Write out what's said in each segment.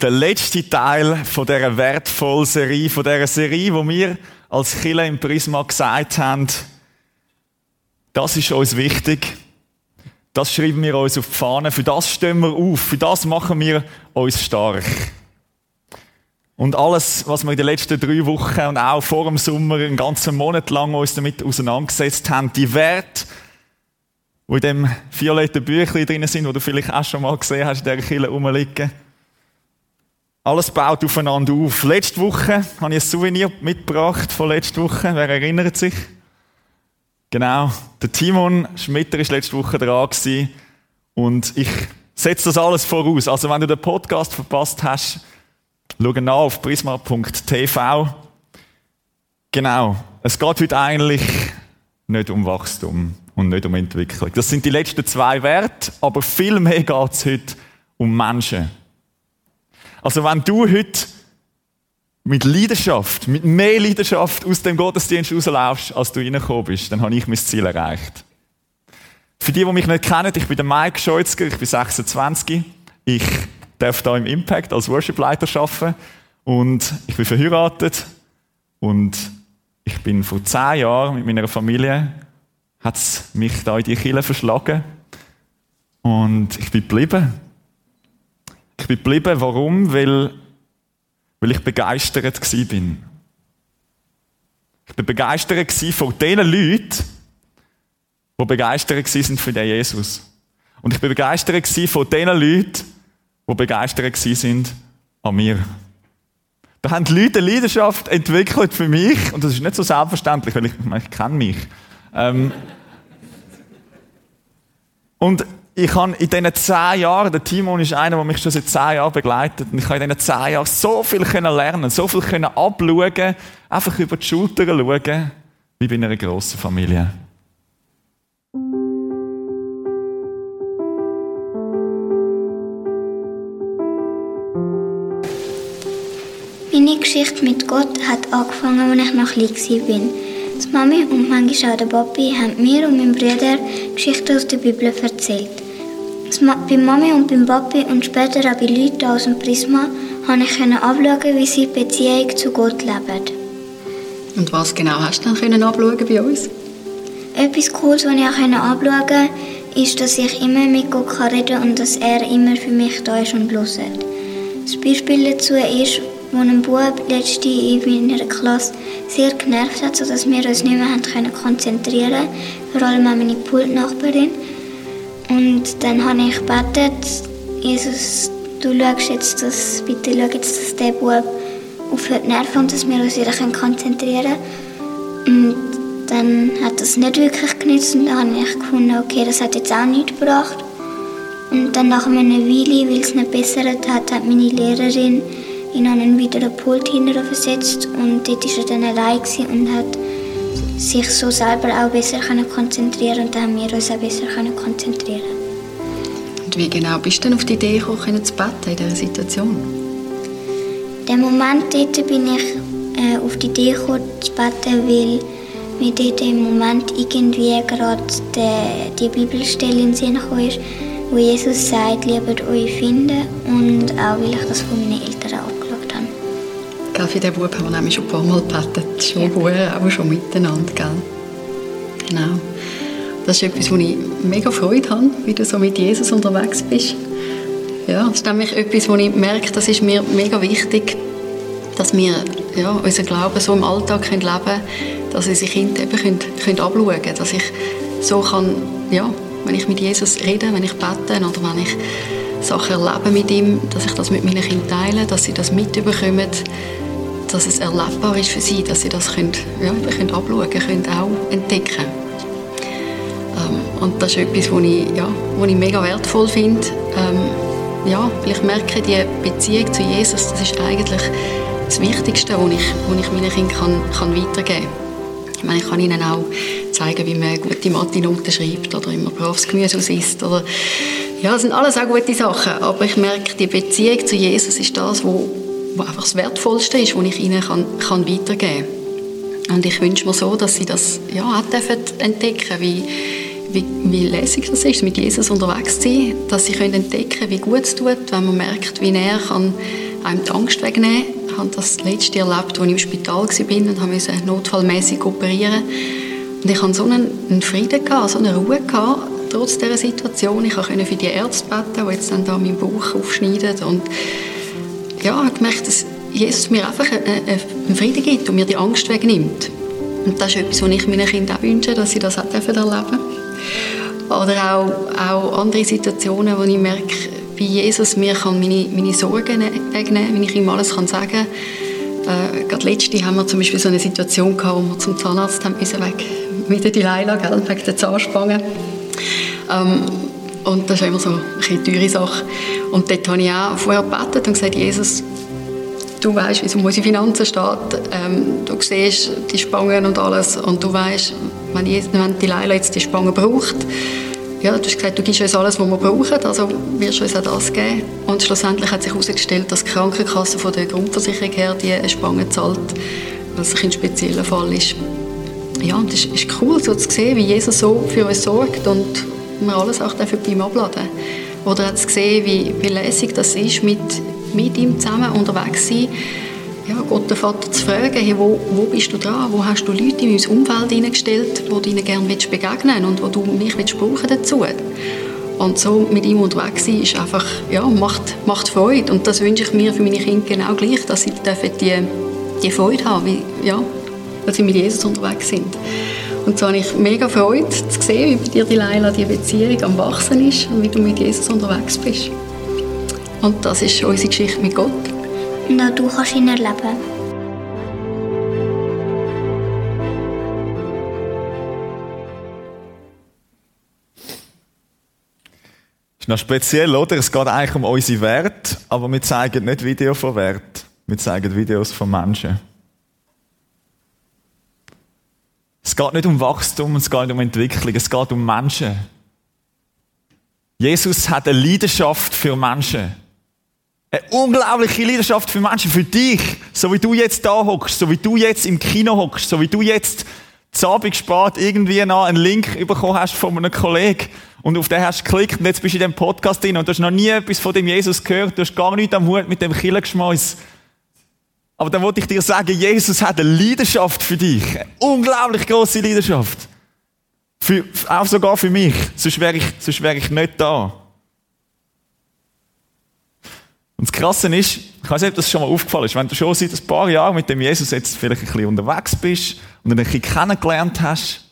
Der letzte Teil von dieser wertvollen Serie, von dieser Serie, wo wir als Killer im Prisma gesagt haben, das ist uns wichtig. Das schreiben wir uns auf die Fahne. Für das stehen wir auf. Für das machen wir uns stark. Und alles, was wir in den letzten drei Wochen und auch vor dem Sommer einen ganzen Monat lang uns damit auseinandergesetzt haben, die Werte, die in dem violetten Büchlein drin sind, wo du vielleicht auch schon mal gesehen hast, in dieser Kille rumliegen. Alles baut aufeinander auf. Letzte Woche habe ich ein Souvenir mitgebracht von letzter Woche. Wer erinnert sich? Genau. Der Timon Schmitter ist letzte Woche dran. Und ich setze das alles voraus. Also wenn du den Podcast verpasst hast, schau nach auf prisma.tv. Genau. Es geht heute eigentlich nicht um Wachstum und nicht um Entwicklung. Das sind die letzten zwei Werte, aber viel mehr geht es heute um Menschen. Also wenn du heute mit Leidenschaft, mit mehr Leidenschaft aus dem Gottesdienst rauslaufst, als du reingekommen bist, dann habe ich mein Ziel erreicht. Für die, die mich nicht kennen, ich bin der Mike Scheutzger, ich bin 26. Ich darf da im Impact als Worship-Leiter arbeiten und ich bin verheiratet und ich bin vor zehn Jahren mit meiner Familie, hat mich da in die Kille verschlagen und ich bin geblieben. Ich bin geblieben, warum? Weil, weil ich begeistert bin. Ich bin begeistert von den Leuten, die begeistert sind für den Jesus. Und ich bin begeistert von den Leuten, die begeistert sind an mir. Da haben die Leute eine Leidenschaft entwickelt für mich, und das ist nicht so selbstverständlich, weil ich, ich kenne mich. Ähm, und ich habe in diesen zehn Jahren, der Timon ist einer, der mich schon seit zehn Jahren begleitet, und ich habe in diesen zehn Jahren so viel lernen, so viel abschauen, einfach über die Schulter schauen, wie bei einer grossen Familie. Meine Geschichte mit Gott hat angefangen, als ich noch klein war. Die Mami und manchmal auch der Papi haben mir und meinem Bruder Geschichten aus der Bibel erzählt. Bei Mami und beim Papi und später auch bei Leuten aus dem Prisma konnte ich abschauen, wie sie die Beziehung zu Gott leben. Und was genau hast du dann abschauen bei uns? Etwas Cooles, was ich auch abschauen konnte, ist, dass ich immer mit Gott reden kann und dass er immer für mich da ist und hört. Das Beispiel dazu ist, wo ein Bub letzte in meiner Klasse sehr genervt hat, sodass wir uns nicht mehr konzentrieren konnten, vor allem auch meine Pultnachbarin. Und dann habe ich gebetet, Jesus, du schaust jetzt, dass, bitte schau jetzt, dass der Bub aufhört zu nerven und dass wir uns wieder konzentrieren können. Und dann hat das nicht wirklich genützt und dann habe ich gefunden, okay, das hat jetzt auch nichts gebracht. Und dann nach einer Weile, weil es nicht besser hat, hat meine Lehrerin ihn einen wieder Pult hinterher versetzt und dort war er dann allein und hat sich so selber auch besser konzentrieren und dann haben wir uns auch besser konzentrieren Und wie genau bist du denn auf die Idee gekommen, zu beten in dieser Situation? In dem Moment dort bin ich äh, auf die Idee gekommen, zu beten, weil mir dort im Moment irgendwie gerade die, die Bibelstelle in den Sinn ist, wo Jesus sagt, liebet euch finden und auch weil ich das von meinen Eltern auch Gell, für den Bub haben wir nämlich schon ein paar Mal gebetet. Schon ja. vorher, aber schon miteinander. Gell? Genau. Das ist etwas, wo ich mega Freude habe, wie du so mit Jesus unterwegs bist. Ja, das ist nämlich etwas, wo ich merke, das ist mir mega wichtig, dass wir ja, unseren Glauben so im Alltag leben können, dass unsere Kinder eben können, können abschauen können. Dass ich so kann, ja, wenn ich mit Jesus rede, wenn ich bete oder wenn ich Sachen erlebe mit ihm, dass ich das mit meinen Kindern teile, dass sie das mitbekommen, dass es erlebbar ist für sie, dass sie das können, ja, können abschauen können, auch entdecken ähm, Und das ist etwas, was ich, ja, was ich mega wertvoll finde. Ähm, ja, weil ich merke, die Beziehung zu Jesus, das ist eigentlich das Wichtigste, was ich, was ich meinen Kindern kann, kann weitergeben kann. Ich meine, ich kann ihnen auch zeigen, wie man gute Mathe-Noten schreibt oder man braves Gemüse isst. Oder ja, das sind alles auch gute Sachen. Aber ich merke, die Beziehung zu Jesus ist das, was was einfach das Wertvollste ist, was ich ihnen kann, kann weitergeben kann. Und ich wünsche mir so, dass sie das ja, auch entdecken wie, wie, wie lässig das ist, mit Jesus unterwegs zu sein, dass sie entdecken können, wie gut es tut, wenn man merkt, wie näher kann einem die Angst wegnehmen kann. Ich habe das letzte erlebt, als ich im Spital war und musste notfallmäßig operieren. Und ich hatte so einen, Frieden, so eine Ruhe, trotz dieser Situation. Ich konnte für die Ärzte beten, die jetzt dann da meinen Bauch aufschneiden. Und ja, habe gemerkt, dass Jesus mir einfach einen Frieden gibt und mir die Angst wegnimmt. Und das ist etwas, was ich meinen Kindern auch wünsche, dass sie das auch erleben dürfen. Oder auch, auch andere Situationen, wo ich merke, wie Jesus mir kann meine, meine Sorgen wegnehmen kann, wenn ich ihm alles kann sagen kann. Äh, gerade letzte haben wir zum Beispiel so eine Situation gehabt, wo wir zum Zahnarzt haben müssen, weg mit der Delilah, gell, wegen der Zahnspange. Ähm, und das ist immer so eine teure Sache. Und dort habe ich auch vorher gebetet und gesagt, Jesus, du weißt, wie es um unsere Finanzen steht. Ähm, du siehst die Spangen und alles. Und du weißt, wenn, wenn die Leila jetzt die Spangen braucht, ja, du hast gesagt, du gibst uns alles, was wir brauchen, also wirst du uns auch das geben. Und schlussendlich hat sich herausgestellt, dass die Krankenkasse von der Grundversicherung her die Spangen zahlt, was ein spezieller Fall ist. Ja, und es ist cool, so zu sehen, wie Jesus so für uns sorgt und wir alles auch bei ihm abladen. Oder hat gesehen, wie, wie lässig das ist, mit mit ihm zusammen unterwegs sein, ja, Gott den Vater zu fragen, hey, wo, wo bist du dran, wo hast du Leute in mein Umfeld hineingestellt, du ihnen gerne begegnen und wo du mich willst brauchen dazu. Und so mit ihm unterwegs sein, ist einfach, ja, macht, macht Freude. Und das wünsche ich mir für meine Kinder genau gleich, dass sie die, die Freude haben, wie, ja, dass sie mit Jesus unterwegs sind. Und so habe ich mega Freude zu sehen, wie bei dir, die Leila, die Beziehung am Wachsen ist und wie du mit Jesus unterwegs bist. Und das ist unsere Geschichte mit Gott. Und auch du kannst ihn erleben. ist noch speziell, oder? Es geht eigentlich um unsere Werte, aber wir zeigen nicht Videos von Wert. Wir zeigen Videos von Menschen. Es geht nicht um Wachstum, es geht nicht um Entwicklung, es geht um Menschen. Jesus hat eine Leidenschaft für Menschen. Eine unglaubliche Leidenschaft für Menschen, für dich, so wie du jetzt da hockst, so wie du jetzt im Kino hockst, so wie du jetzt Abend spät irgendwie noch einen Link bekommen hast von einem Kollegen und auf den hast du geklickt und jetzt bist du in dem Podcast drin und du hast noch nie etwas von dem Jesus gehört, du hast gar nichts am Hut mit dem Killergeschmeiß. Aber dann wollte ich dir sagen, Jesus hat eine Leidenschaft für dich. Eine unglaublich große Leidenschaft. Für, auch sogar für mich. Sonst wäre ich, sonst wäre ich nicht da. Und das Krasse ist, ich weiß nicht, ob das schon mal aufgefallen ist, wenn du schon seit ein paar Jahren mit dem Jesus jetzt vielleicht ein bisschen unterwegs bist und ihn ein bisschen kennengelernt hast,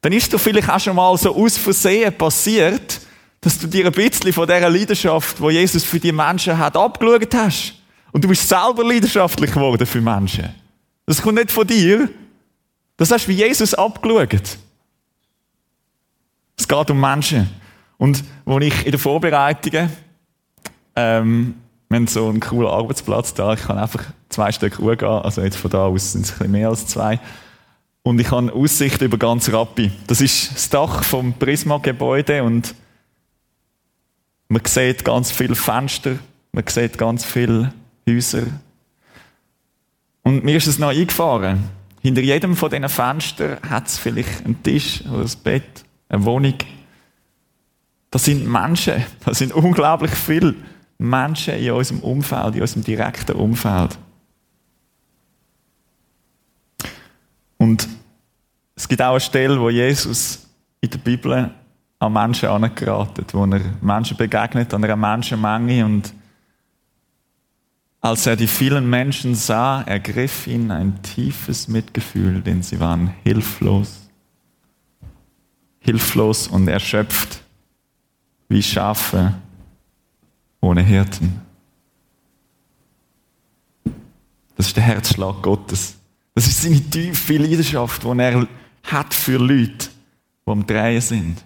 dann ist dir vielleicht auch schon mal so aus Versehen passiert, dass du dir ein bisschen von dieser Leidenschaft, die Jesus für die Menschen hat, abgeschaut hast. Und du bist selber leidenschaftlich geworden für Menschen. Das kommt nicht von dir. Das hast du wie Jesus abgeschaut. Es geht um Menschen. Und wo ich in den Vorbereitungen ähm, wir haben so einen coolen Arbeitsplatz da. Ich kann einfach zwei Stück Uhr gehen. Also jetzt von da aus sind es ein bisschen mehr als zwei. Und ich habe Aussicht über ganz Rappi. Das ist das Dach vom Prisma-Gebäude und man sieht ganz viele Fenster, man sieht ganz viele Häuser. Und mir ist es noch eingefahren. Hinter jedem von diesen Fenstern hat es vielleicht einen Tisch oder ein Bett, eine Wohnung. Das sind Menschen, das sind unglaublich viele. Menschen in unserem Umfeld, in unserem direkten Umfeld. Und es gibt auch eine Stelle, wo Jesus in der Bibel an Menschen angeratet, wo er Menschen begegnet, an einer Menschenmenge und als er die vielen Menschen sah, ergriff ihn ein tiefes Mitgefühl, denn sie waren hilflos. Hilflos und erschöpft, wie Schafe ohne Hirten. Das ist der Herzschlag Gottes. Das ist seine tiefe Leidenschaft, die er hat für Leute, die am Drehen sind.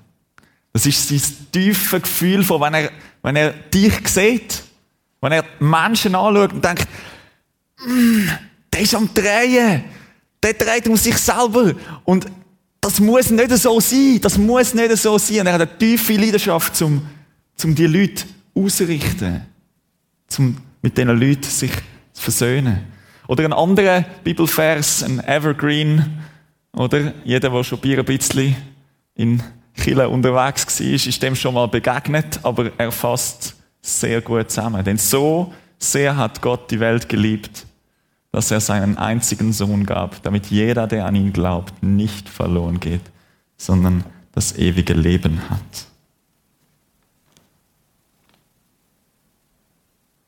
Das ist sein tiefes Gefühl, von, wenn, er, wenn er dich sieht, wenn er Menschen anschaut und denkt, mm, der ist am Drehen, der dreht um sich selber. Und das muss nicht so sein, das muss nicht so sein. Und er hat eine tiefe Leidenschaft, um, um die Leute ausrichten, um mit diesen Leuten sich zu versöhnen. Oder ein anderer Bibelvers, ein Evergreen, oder? Jeder, der schon ein bisschen in Kille unterwegs war, ist dem schon mal begegnet, aber er fasst sehr gut zusammen. Denn so sehr hat Gott die Welt geliebt, dass er seinen einzigen Sohn gab, damit jeder, der an ihn glaubt, nicht verloren geht, sondern das ewige Leben hat.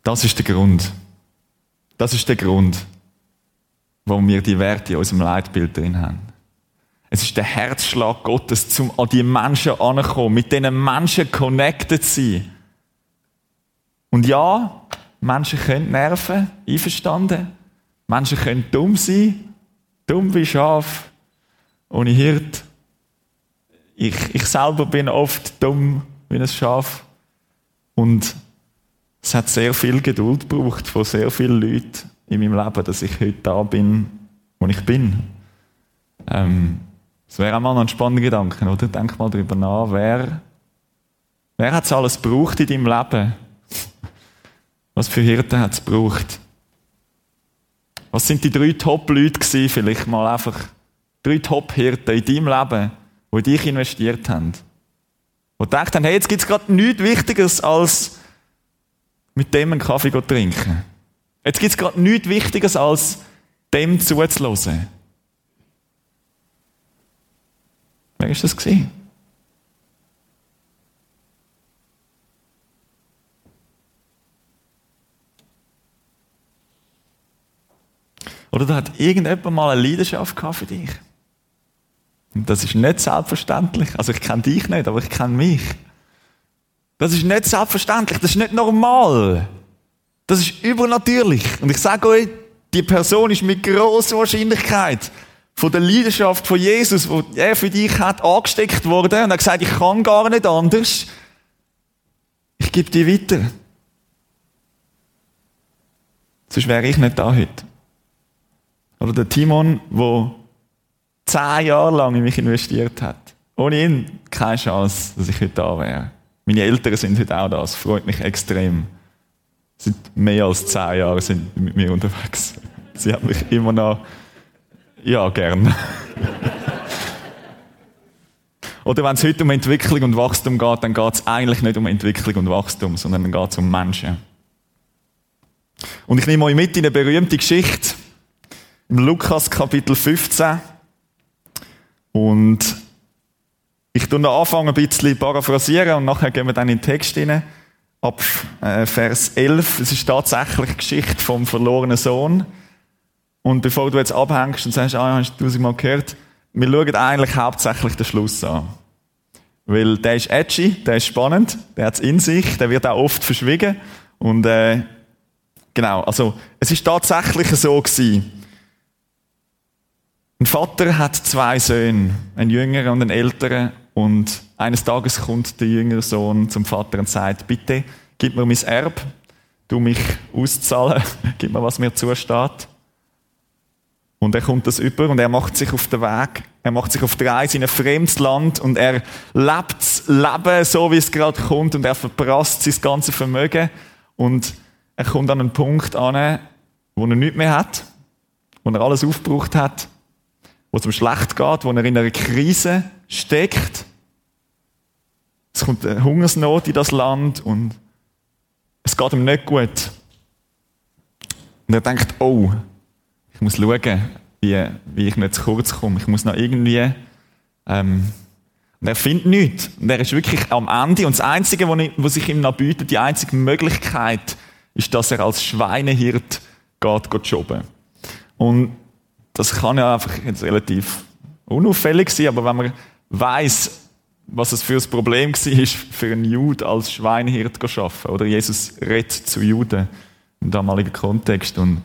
Das ist der Grund. Das ist der Grund, warum wir die Werte in unserem Leitbild drin haben. Es ist der Herzschlag Gottes, zum an die Menschen ankommen, mit diesen Menschen connected sein. Und ja, Menschen können nerven, einverstanden. Menschen können dumm sein, dumm wie Schaf, ohne Hirt. Ich, ich selber bin oft dumm wie ein Schaf. Und es hat sehr viel Geduld gebraucht von sehr vielen Leuten in meinem Leben, dass ich heute da bin, wo ich bin. Ähm, das wäre auch mal noch ein spannender Gedanke, oder? Denk mal darüber nach, wer, wer hat es alles gebraucht in deinem Leben? Was für Hirten hat es gebraucht? Was sind die drei Top-Leute vielleicht mal einfach drei Top-Hirten in deinem Leben, in dich investiert haben? Die gedacht haben, hey, jetzt gibt es gerade nichts Wichtigeres, als mit dem einen Kaffee zu trinken. Jetzt gibt es gerade nichts Wichtigeres, als dem zuzulassen. Wer war das? Gewesen? Oder da hat irgendjemand mal eine Leidenschaft gehabt für dich. Und das ist nicht selbstverständlich. Also ich kenne dich nicht, aber ich kenne mich. Das ist nicht selbstverständlich. Das ist nicht normal. Das ist übernatürlich. Und ich sage euch, die Person ist mit großer Wahrscheinlichkeit von der Leidenschaft von Jesus, die er für dich hat, angesteckt worden und hat gesagt, ich kann gar nicht anders. Ich gebe dir weiter. Sonst wäre ich nicht da heute. Oder der Timon, der zehn Jahre lang in mich investiert hat. Ohne ihn keine Chance, dass ich heute da wäre. Meine Eltern sind heute auch da. Das freut mich extrem. Sie sind mehr als zehn Jahre sind mit mir unterwegs. Sie haben mich immer noch, ja, gern. Oder wenn es heute um Entwicklung und Wachstum geht, dann geht es eigentlich nicht um Entwicklung und Wachstum, sondern dann geht es um Menschen. Und ich nehme euch mit in eine berühmte Geschichte im Lukas Kapitel 15. Und ich tue noch anfangen, ein bisschen paraphrasieren und nachher gehen wir dann in den Text hinein. Ab äh, Vers 11. Es ist tatsächlich Geschichte vom verlorenen Sohn. Und bevor du jetzt abhängst und sagst, ah, hast du tausendmal gehört, wir schauen eigentlich hauptsächlich den Schluss an. Weil der ist edgy, der ist spannend, der hat es in sich, der wird auch oft verschwiegen. Und äh, genau, also es ist tatsächlich so gewesen. Ein Vater hat zwei Söhne, einen jüngeren und einen älteren. Und eines Tages kommt der jüngere Sohn zum Vater und sagt, bitte, gib mir mein Erb, du mich auszahlen, gib mir, was mir zusteht. Und er kommt das über und er macht sich auf den Weg, er macht sich auf die Reise in ein fremdes Land und er lebt das Leben so, wie es gerade kommt und er verprasst sein ganzes Vermögen und er kommt an einen Punkt an, wo er nichts mehr hat, wo er alles aufgebraucht hat wo es ihm schlecht geht, wo er in einer Krise steckt. Es kommt eine Hungersnot in das Land und es geht ihm nicht gut. Und er denkt, oh, ich muss schauen, wie, wie ich nicht zu kurz komme. Ich muss noch irgendwie, ähm, und er findet nichts. Und er ist wirklich am Ende. Und das Einzige, was sich ihm noch bietet, die einzige Möglichkeit, ist, dass er als Schweinehirt geht, geht jobben. Und das kann ja einfach jetzt relativ unauffällig sein, aber wenn man weiß, was es für ein Problem war, für einen Jude als Schweinehirt zu arbeiten. Oder Jesus redet zu Juden im damaligen Kontext. Und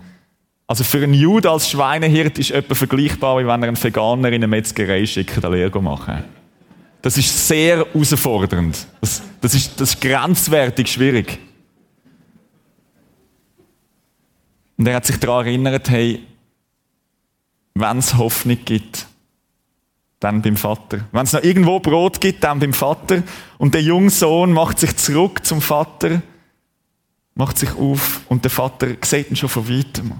also für einen Jude als Schweinehirt ist etwa vergleichbar, wie wenn er einen Veganer in eine Metzgerei schickt, eine Lehre machen. Das ist sehr herausfordernd. Das, das, ist, das ist grenzwertig schwierig. Und er hat sich daran erinnert, hey, wenn es Hoffnung gibt, dann beim Vater. Wenn es noch irgendwo Brot gibt, dann beim Vater. Und der junge Sohn macht sich zurück zum Vater, macht sich auf und der Vater sieht ihn schon von weitem.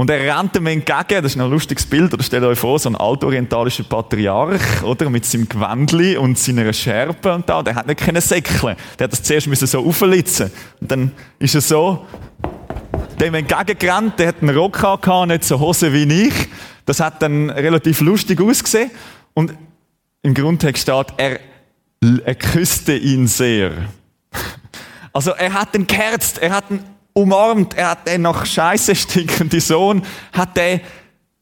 Und er rennt ihm entgegen, das ist ein lustiges Bild, oder stellt euch vor, so ein altorientalischer Patriarch, oder, mit seinem Gewändli und seiner Schärpe und da, der hat nicht können säckeln. Der hat das zuerst so auflitzen. Und dann ist er so, dem entgegengerannt, der hat einen Rock gehabt, nicht so Hose wie ich. Das hat dann relativ lustig ausgesehen. Und im Grundtext steht, er, er küsste ihn sehr. Also er hat ihn geherzt, er hat ihn umarmt, er hat den nach Scheiße stinkenden Sohn, hat den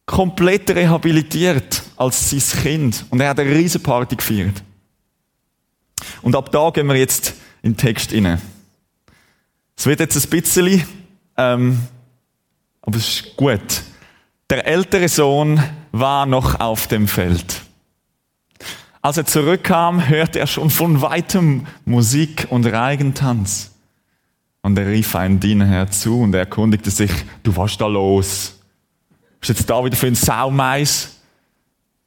komplett rehabilitiert als sein Kind. Und er hat eine riesen Party gefeiert. Und ab da gehen wir jetzt in den Text rein. Es wird jetzt ein bisschen, ähm, aber es ist gut. Der ältere Sohn war noch auf dem Feld. Als er zurückkam, hörte er schon von weitem Musik und Reigentanz. Und er rief einen Diener herzu und er erkundigte sich, du was da los? Bist jetzt da wieder für ein Saumais?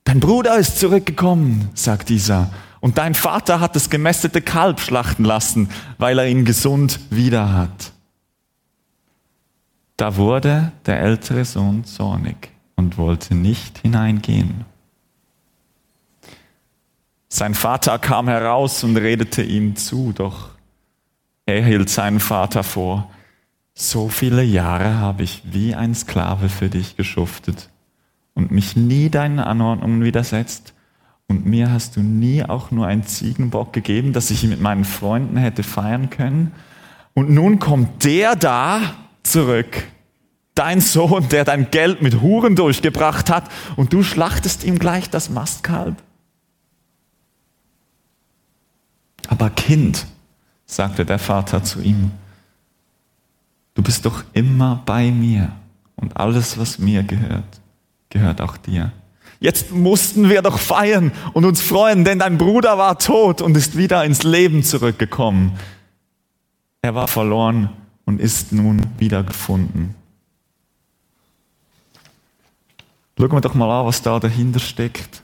Dein Bruder ist zurückgekommen, sagt dieser. Und dein Vater hat das gemästete Kalb schlachten lassen, weil er ihn gesund wieder hat. Da wurde der ältere Sohn zornig und wollte nicht hineingehen. Sein Vater kam heraus und redete ihm zu, doch er hielt seinen Vater vor, so viele Jahre habe ich wie ein Sklave für dich geschuftet und mich nie deinen Anordnungen widersetzt. Und mir hast du nie auch nur einen Ziegenbock gegeben, dass ich ihn mit meinen Freunden hätte feiern können. Und nun kommt der da zurück, dein Sohn, der dein Geld mit Huren durchgebracht hat, und du schlachtest ihm gleich das Mastkalb. Aber Kind, sagte der Vater zu ihm, du bist doch immer bei mir und alles, was mir gehört, gehört auch dir. Jetzt mussten wir doch feiern und uns freuen, denn dein Bruder war tot und ist wieder ins Leben zurückgekommen. Er war verloren und ist nun wiedergefunden. Schauen wir doch mal an, was da dahinter steckt.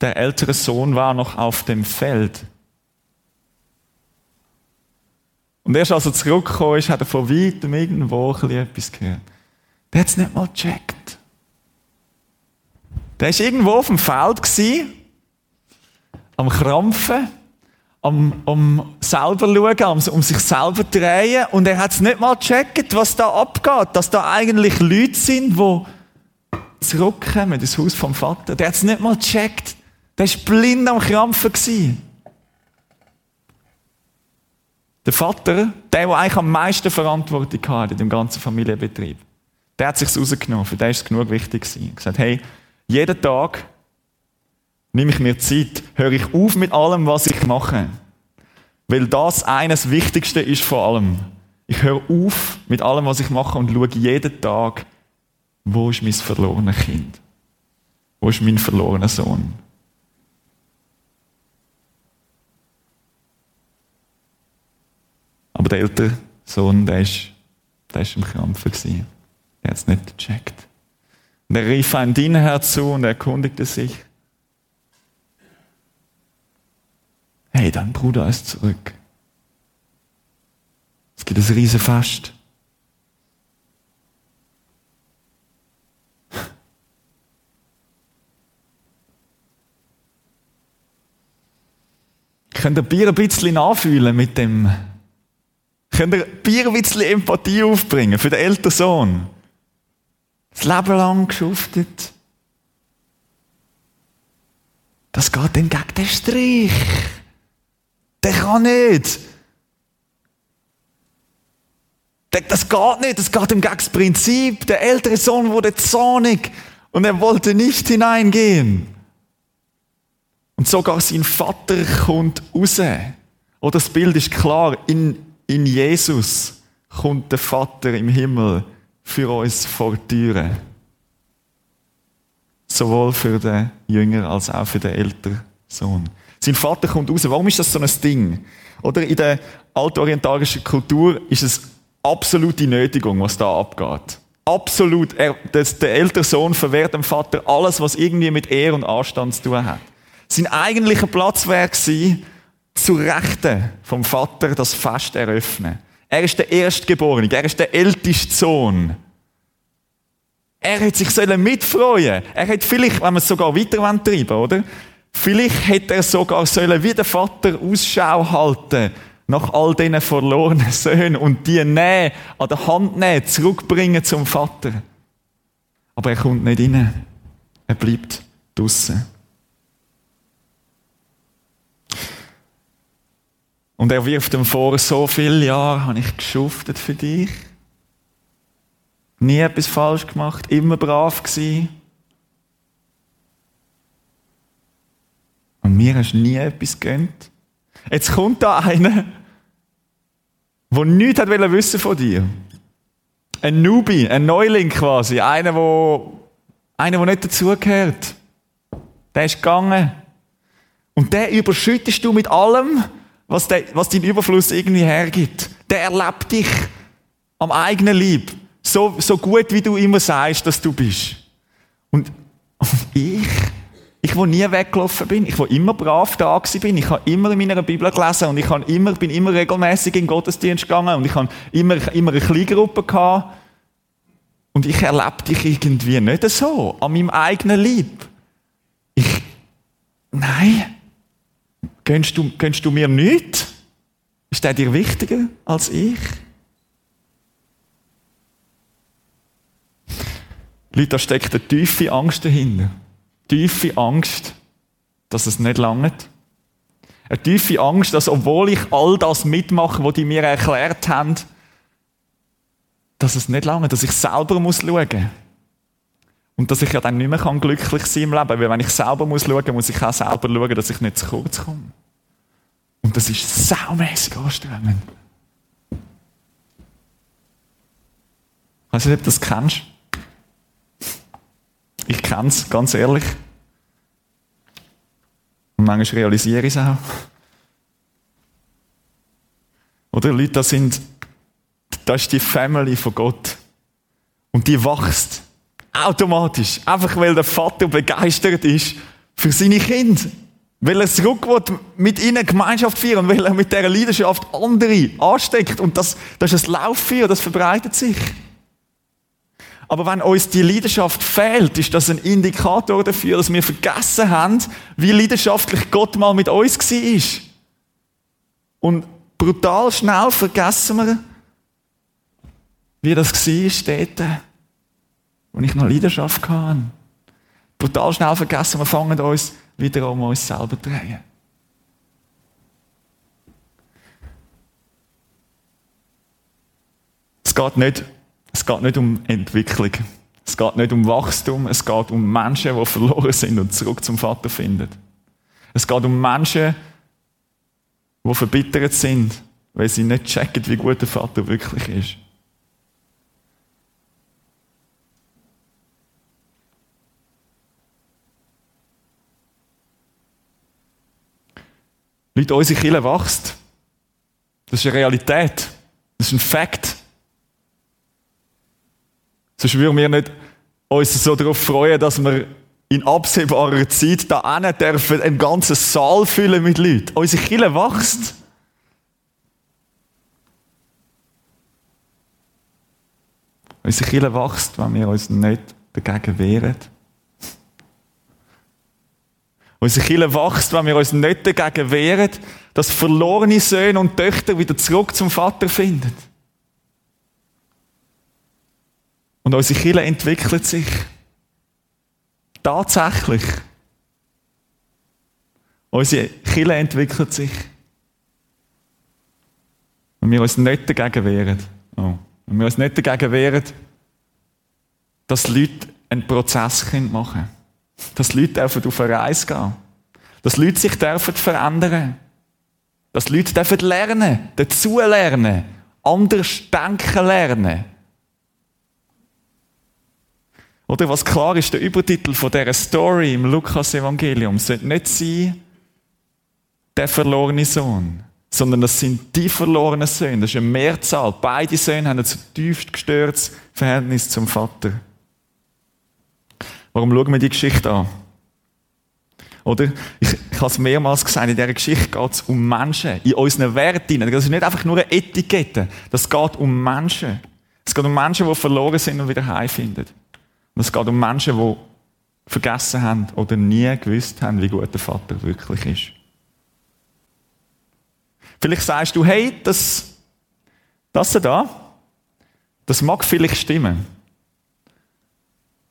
Der ältere Sohn war noch auf dem Feld. Und erst als er zurückgekommen ist, hat er von weitem irgendwo etwas gehört. Der hat es nicht mal gecheckt. Der war irgendwo auf dem Feld, am Krampfen, am, am selber schauen, um sich selber drehen. Und er hat es nicht mal gecheckt, was da abgeht. Dass da eigentlich Leute sind, die zurückkommen ins Haus vom Vater. Der hat es nicht mal gecheckt. Der war blind am Krampfen. Gewesen. Der Vater, der, der eigentlich am meisten Verantwortung hatte in dem ganzen Familienbetrieb, der hat sich rausgenommen. Für den ist es genug wichtig. Er gesagt, hey, jeden Tag nehme ich mir Zeit, höre ich auf mit allem, was ich mache. Weil das eines Wichtigste ist vor allem. Ich höre auf mit allem, was ich mache und schaue jeden Tag, wo ist mein verlorenes Kind? Wo ist mein verlorener Sohn? Aber der ältere Sohn, der ist, der ist im Krampfen gewesen. Er hat es nicht gecheckt. Und er rief einen Diener herzu und erkundigte sich. Hey, dein Bruder ist zurück. Es gibt ein riesen Fest. Könnt ihr Bier ein bisschen nachfühlen mit dem Könnt ihr ein bisschen Empathie aufbringen für den älteren Sohn? Das Leben lang geschuftet. Das geht ihm gegen den Strich. Der kann nicht. Das geht nicht, das geht gegen das Prinzip. Der ältere Sohn wurde zornig und er wollte nicht hineingehen. Und sogar sein Vater kommt raus. Oder das Bild ist klar, in in Jesus kommt der Vater im Himmel für uns vor die Türe. Sowohl für den Jünger als auch für den älteren Sohn. Sein Vater kommt raus. Warum ist das so ein Ding? Oder in der altorientalischen Kultur ist es absolute Nötigung, was da abgeht. Absolut. Er, das, der ältere Sohn verwehrt dem Vater alles, was irgendwie mit Ehr und Anstand zu tun hat. Sein eigentlicher Platz wäre gewesen, zu Rechten vom Vater das Fest eröffnen. Er ist der Erstgeborene, er ist der älteste Sohn. Er hätte sich sollen mitfreuen. Er hätte vielleicht, wenn wir es sogar weiter treiben oder? Vielleicht hätte er sogar sollen wie der Vater Ausschau halten nach all diesen verlorenen Söhnen und die nehmen, an der Hand nehmen, zurückbringen zum Vater. Aber er kommt nicht rein. Er bleibt draussen. Und er wirft ihm vor, so viele Jahre habe ich geschuftet für dich. Nie etwas falsch gemacht, immer brav gewesen. Und mir hast du nie etwas gönnt. Jetzt kommt da einer, der nichts hat wissen von dir. Ein Newbie, ein Neuling quasi, einer, wo, einer, der nicht dazugehört. Der ist gegangen. Und der überschüttest du mit allem, was, der, was dein Überfluss irgendwie hergibt. Der erlebt dich am eigenen Lieb. So, so gut, wie du immer sagst, dass du bist. Und, und ich, ich, wo nie weggelaufen bin, ich, wo immer brav da bin, ich habe immer in meiner Bibel gelesen und ich habe immer, bin immer regelmäßig in den Gottesdienst gegangen und ich habe immer, immer eine Kleingruppe gehabt. Und ich erlebe dich irgendwie nicht so, an meinem eigenen Lieb. Ich, nein. Gönnst du, gönnst du mir nichts? Ist der dir wichtiger als ich? Leute, da steckt eine tiefe Angst dahinter. Tiefe Angst, dass es nicht langt. Eine tiefe Angst, dass obwohl ich all das mitmache, was die mir erklärt haben, dass es nicht lange, dass ich selber muss schauen und dass ich ja dann nicht mehr glücklich sein im Leben, weil wenn ich selber muss schauen, muss ich auch selber schauen, dass ich nicht zu kurz komme. Und das ist saumässig anstrengend. Ich weiß nicht, ob du das kennst. Ich kenne es, ganz ehrlich. Und manchmal realisiere ich es auch. Oder Leute, das sind, das ist die Family von Gott. Und die wächst automatisch. Einfach weil der Vater begeistert ist für seine Kinder. Weil er zurück mit ihnen Gemeinschaft führen und weil er mit dieser Leidenschaft andere ansteckt. Und das, das ist ein Lauffeuer, das verbreitet sich. Aber wenn uns die Leidenschaft fehlt, ist das ein Indikator dafür, dass wir vergessen haben, wie leidenschaftlich Gott mal mit uns war. Und brutal schnell vergessen wir, wie das war dort, wo ich noch Leidenschaft hatte. Brutal schnell vergessen wir, fangen uns wieder um uns selber zu drehen. Es geht nicht es geht nicht um Entwicklung. Es geht nicht um Wachstum. Es geht um Menschen, die verloren sind und zurück zum Vater finden. Es geht um Menschen, die verbittert sind, weil sie nicht checken, wie gut der Vater wirklich ist. Leute, unsere Kirche wächst. Das ist eine Realität. Das ist ein Fakt. Sonst würden wir nicht uns so darauf freuen, dass wir in absehbarer Zeit da dürfen einen ganzen Saal füllen mit Leuten. Unsere Kirche wächst. Unsere Kirche wächst, wenn wir uns nicht dagegen wehren. Unsere Kirche wächst, wenn wir uns nicht dagegen wehren, dass verlorene Söhne und Töchter wieder zurück zum Vater finden. Und unsere Kirche entwickelt sich. Tatsächlich. Unsere Kirche entwickelt sich. Wenn wir uns nicht dagegen wehren, oh, wenn wir uns nicht dagegen wehren, dass Leute einen Prozess machen können. Dass Leute dürfen auf eine Reise gehen. Dass Leute sich dürfen verändern. Dass Leute dürfen lernen, dazu lernen, anders denken lernen. Oder was klar ist, der Übertitel von dieser Story im Lukas-Evangelium sollte nicht sein, der verlorene Sohn, sondern das sind die verlorenen Söhne. Das ist eine Mehrzahl. Beide Söhne haben ein zutiefst gestörtes Verhältnis zum Vater. Warum schauen wir die Geschichte an? Oder? Ich, ich habe es mehrmals gesagt, in dieser Geschichte geht es um Menschen, in unseren Werten. Das ist nicht einfach nur eine Etikette. Das geht um Menschen. Es geht um Menschen, die verloren sind und wieder heimfinden. Und es geht um Menschen, die vergessen haben oder nie gewusst haben, wie gut der Vater wirklich ist. Vielleicht sagst du, hey, das, das da, das mag vielleicht stimmen.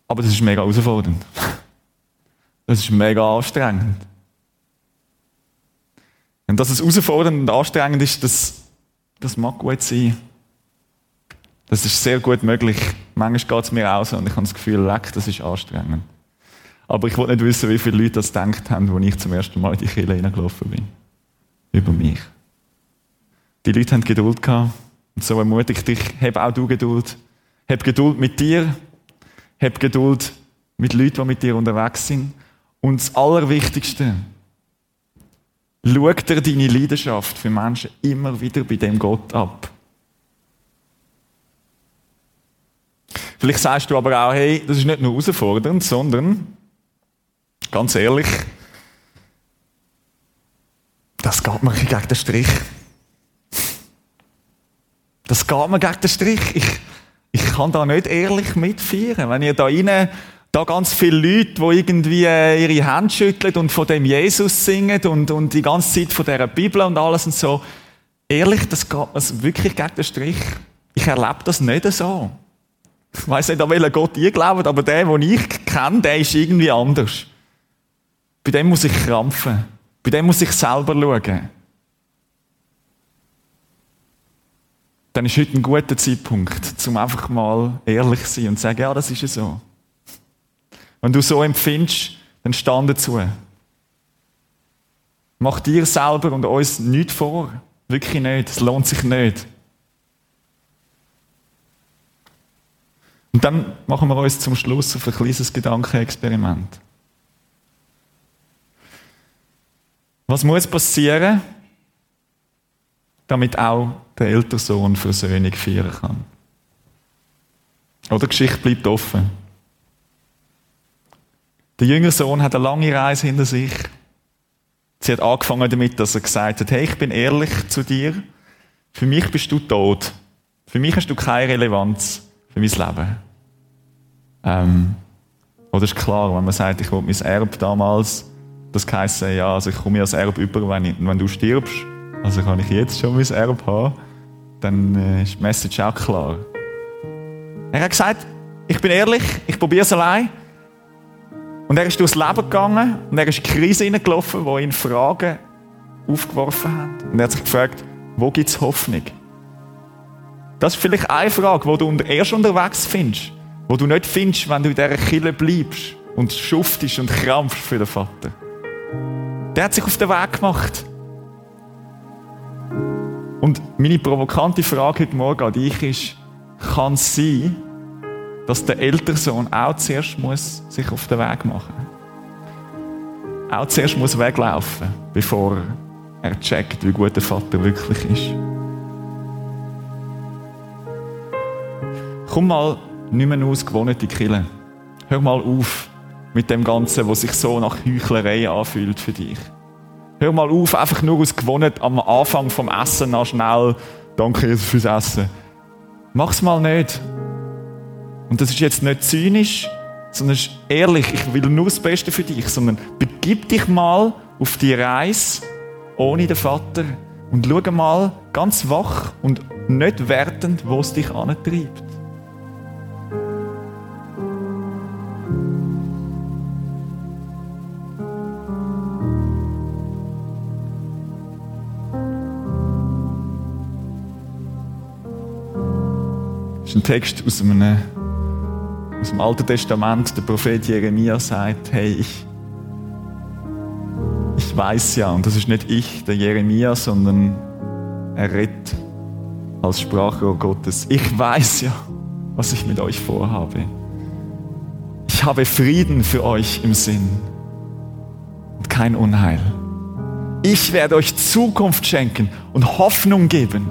Aber das ist mega herausfordernd. Das ist mega anstrengend. Und dass es herausfordernd und anstrengend ist, das, das mag gut sein. Das ist sehr gut möglich. Manchmal geht es mir so und ich habe das Gefühl, leck, das ist anstrengend. Aber ich wollte nicht wissen, wie viele Leute das gedacht haben, als ich zum ersten Mal in die Kirche hineingelaufen bin. Über mich. Die Leute haben Geduld gehabt. Und so ermutigt dich, hab auch du Geduld. Hab Geduld mit dir. Hab Geduld mit Leuten, die mit dir unterwegs sind. Und das Allerwichtigste, schau dir deine Leidenschaft für Menschen immer wieder bei dem Gott ab. Vielleicht sagst du aber auch, hey, das ist nicht nur herausfordernd, sondern, ganz ehrlich, das geht mir gegen den Strich. Das geht mir gegen den Strich. Ich, ich kann da nicht ehrlich mitfeiern. Wenn ihr da rein, da ganz viele Leute, die irgendwie äh, ihre Hände schütteln und von dem Jesus singen und, und die ganze Zeit von dieser Bibel und alles und so. Ehrlich, das geht mir wirklich gegen den Strich. Ich erlebe das nicht so. Ich weiss nicht, an welchen Gott ihr glaubt, aber der, den ich kenne, der ist irgendwie anders. Bei dem muss ich krampfen. Bei dem muss ich selber schauen. Dann ist heute ein guter Zeitpunkt, um einfach mal ehrlich zu sein und zu sagen, ja, das ist ja so. Wenn du so empfindest, dann stand dazu. Mach dir selber und uns nichts vor. Wirklich nicht. Es lohnt sich nicht. Und dann machen wir uns zum Schluss auf ein kleines Gedankenexperiment. Was muss passieren, damit auch der ältere Sohn Versöhnung feiern kann? Oder die Geschichte bleibt offen. Der jüngere Sohn hat eine lange Reise hinter sich. Sie hat angefangen damit, dass er gesagt hat, hey, ich bin ehrlich zu dir. Für mich bist du tot. Für mich hast du keine Relevanz für mein Leben. Ähm, oder ist klar, wenn man sagt, ich will mein Erb damals, das heisst, ja, also ich komme als Erb über, wenn, ich, wenn du stirbst, also kann ich jetzt schon mein Erb haben, dann äh, ist die Message auch klar. Er hat gesagt, ich bin ehrlich, ich probiere es allein. Und er ist durchs Leben gegangen und er ist in die Krise hineingelaufen, die ihn Fragen aufgeworfen haben. Und er hat sich gefragt, wo gibt es Hoffnung? Das ist vielleicht eine Frage, die du erst unterwegs findest, wo du nicht findest, wenn du in dieser Kille bleibst und schuftest und krampfst für den Vater. Der hat sich auf den Weg gemacht. Und meine provokante Frage heute Morgen an dich ist, kann es sein, dass der ältere Sohn auch zuerst muss sich auf den Weg machen muss? Auch zuerst muss weglaufen, bevor er checkt, wie gut der Vater wirklich ist. Komm mal nicht mehr aus gewohnte Kille. Hör mal auf mit dem Ganzen, was sich so nach Heuchlerei anfühlt für dich. Hör mal auf, einfach nur aus gewohnt am Anfang vom Essen noch schnell Danke Jesus fürs Essen. Mach's mal nicht. Und das ist jetzt nicht zynisch, sondern ist ehrlich. Ich will nur das Beste für dich, sondern begib dich mal auf die Reise ohne den Vater und schau mal ganz wach und nicht wertend, wo es dich antreibt. Ist ein Text aus, einem, aus dem Alten Testament. Der Prophet Jeremia sagt, hey, ich, ich weiß ja, und das ist nicht ich, der Jeremia, sondern er redet als Sprachrohr Gottes. Ich weiß ja, was ich mit euch vorhabe. Ich habe Frieden für euch im Sinn und kein Unheil. Ich werde euch Zukunft schenken und Hoffnung geben.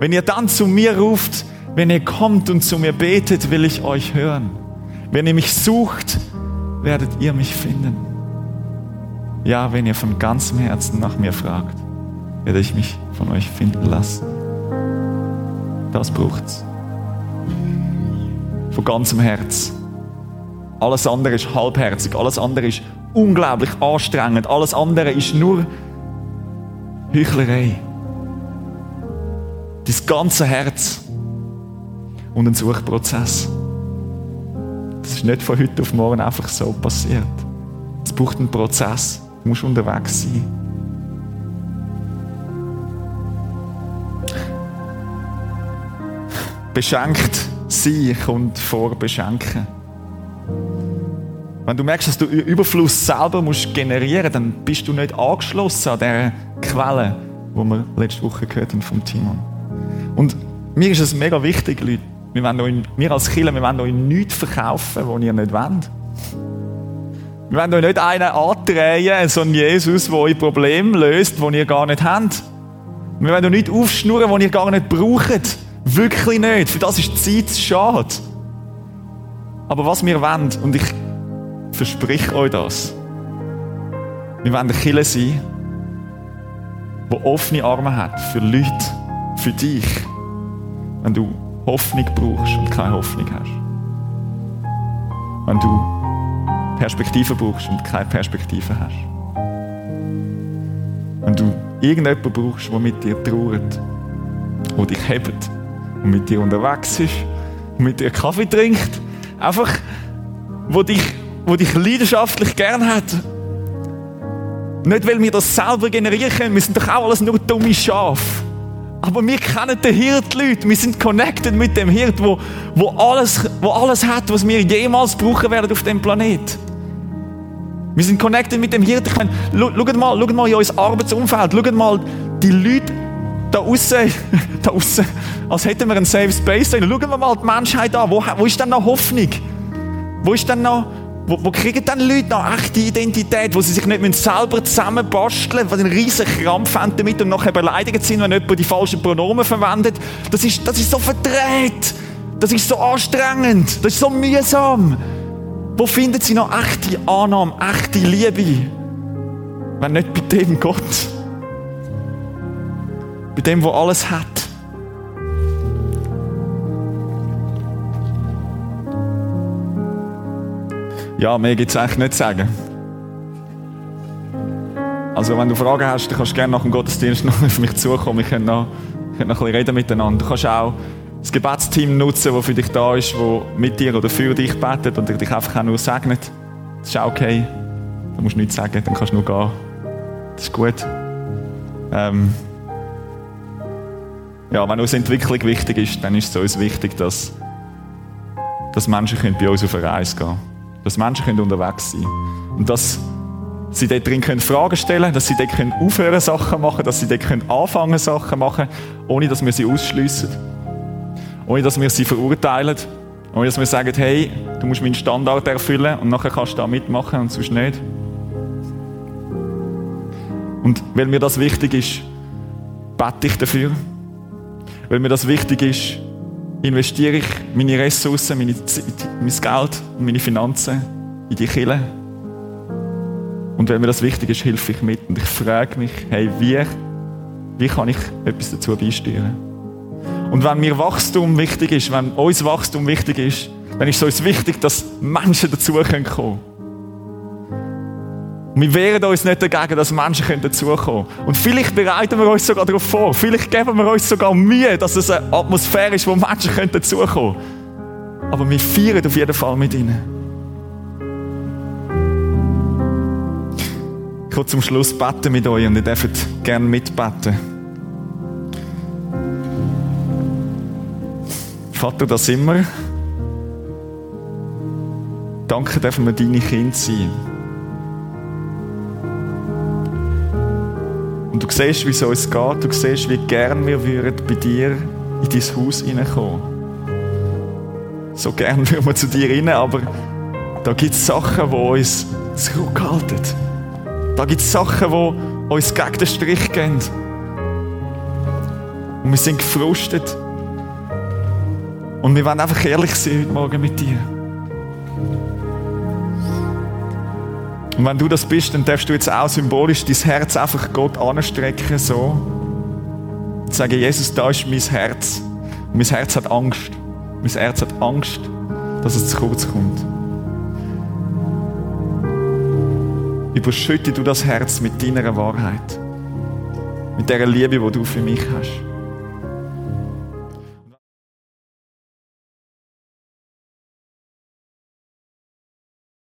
Wenn ihr dann zu mir ruft, wenn ihr kommt und zu mir betet, will ich euch hören. Wenn ihr mich sucht, werdet ihr mich finden. Ja, wenn ihr von ganzem Herzen nach mir fragt, werde ich mich von euch finden lassen. Das braucht's. Von ganzem Herz. Alles andere ist halbherzig, alles andere ist unglaublich anstrengend, alles andere ist nur Heuchlerei. Dein ganze Herz und ein Suchprozess. Das ist nicht von heute auf morgen einfach so passiert. Es braucht einen Prozess. Du musst unterwegs sein. Beschenkt sein kommt vor Beschenken. Wenn du merkst, dass du Überfluss selber musst generieren musst, dann bist du nicht angeschlossen an dieser Quelle, die wir letzte Woche gehört haben vom Timon. Und mir ist es mega wichtig, Leute, wir, wollen euch, wir als Kirche, wir wollen euch nichts verkaufen, was ihr nicht wollt. Wir wollen euch nicht einen andrehen, so einen Jesus, der euer Problem löst, das ihr gar nicht habt. Wir wollen euch nicht aufschnurren, was ihr gar nicht braucht. Wirklich nicht. Für das ist die Zeit zu schade. Aber was wir wollen, und ich verspreche euch das, wir wollen eine Kirche sein, die offene Arme hat für Leute, für dich, wenn du Hoffnung brauchst und keine Hoffnung hast. Wenn du Perspektive brauchst und keine Perspektive hast. Wenn du irgendjemanden brauchst, der mit dir trauert, der dich hebt und mit dir unterwegs ist und mit dir Kaffee trinkt, einfach, wo dich, wo dich leidenschaftlich gern hat. Nicht, weil wir das selber generieren können, wir sind doch auch alles nur dumme Schafe. Aber wir kennen den Hirt, Leute. Wir sind connected mit dem Hirt, wo, wo, alles, wo alles hat, was wir jemals brauchen werden auf dem Planet. Wir sind connected mit dem Hirt. Ich meine, schaut mal, schaut mal in unser Arbeitsumfeld. Schaut mal die Leute da außen, da außen, als hätten wir einen Safe Space. Schauen wir mal die Menschheit an. Wo, wo ist denn noch Hoffnung? Wo ist denn noch wo, wo kriegen dann Leute noch echte Identität, wo sie sich nicht selber zusammenbasteln müssen, die einen riesen Krampf haben damit und nachher beleidigt sind, wenn jemand die falschen Pronomen verwendet. Das ist, das ist so verdreht. Das ist so anstrengend. Das ist so mühsam. Wo finden sie noch echte Annahme, echte Liebe? Wenn nicht bei dem Gott. Bei dem, wo alles hat. Ja, mehr gibt es eigentlich nicht zu sagen. Also, wenn du Fragen hast, dann kannst du gerne nach dem Gottesdienst noch auf mich zukommen. Wir können noch, noch ein bisschen reden miteinander. Du kannst auch das Gebetsteam nutzen, das für dich da ist, das mit dir oder für dich betet und dich einfach auch nur segnet. Das ist auch okay. Du musst nichts sagen, dann kannst du nur gehen. Das ist gut. Ähm ja, wenn uns Entwicklung wichtig ist, dann ist es uns wichtig, dass, dass Menschen bei uns auf eine Reise gehen können. Dass Menschen können unterwegs sein können. Und dass sie dort drin können Fragen stellen können, dass sie dort können aufhören Sachen machen, dass sie dort können anfangen Sachen machen, ohne dass wir sie ausschliessen. Ohne dass wir sie verurteilen. Ohne dass wir sagen, hey, du musst meinen Standard erfüllen und nachher kannst du da mitmachen und sonst nicht. Und weil mir das wichtig ist, bete ich dafür. Weil mir das wichtig ist, investiere ich meine Ressourcen, meine Zeit, mein Geld und meine Finanzen in die Kirche. Und wenn mir das wichtig ist, helfe ich mit. Und ich frage mich, hey, wie, wie kann ich etwas dazu beisteuern? Und wenn mir Wachstum wichtig ist, wenn uns Wachstum wichtig ist, dann ist es uns wichtig, dass Menschen dazu kommen können. Wir wehren uns nicht dagegen, dass Menschen dazukommen können. Und vielleicht bereiten wir uns sogar darauf vor. Vielleicht geben wir uns sogar Mühe, dass es eine Atmosphäre ist, wo Menschen dazukommen können. Aber wir feiern auf jeden Fall mit ihnen. Ich will zum Schluss beten mit euch und ihr dürft gerne mitbeten. Vater, da sind wir. Danke dürfen wir deine Kinder sein. Und du siehst, wie es uns geht. Du siehst, wie gern wir würden bei dir in dein Haus hineinkommen. So gern würden wir zu dir rein, aber da gibt es Sachen, die uns zurückhalten. Da gibt es Sachen, die uns gegen den Strich gehen. Und wir sind gefrustet. Und wir wollen einfach ehrlich sein heute Morgen mit dir. Und wenn du das bist, dann darfst du jetzt auch symbolisch dein Herz einfach Gott anstrecken, so. Und sagen, Jesus, da ist mein Herz. Und mein Herz hat Angst. Mein Herz hat Angst, dass es zu kurz kommt. Überschütte du das Herz mit deiner Wahrheit. Mit der Liebe, die du für mich hast.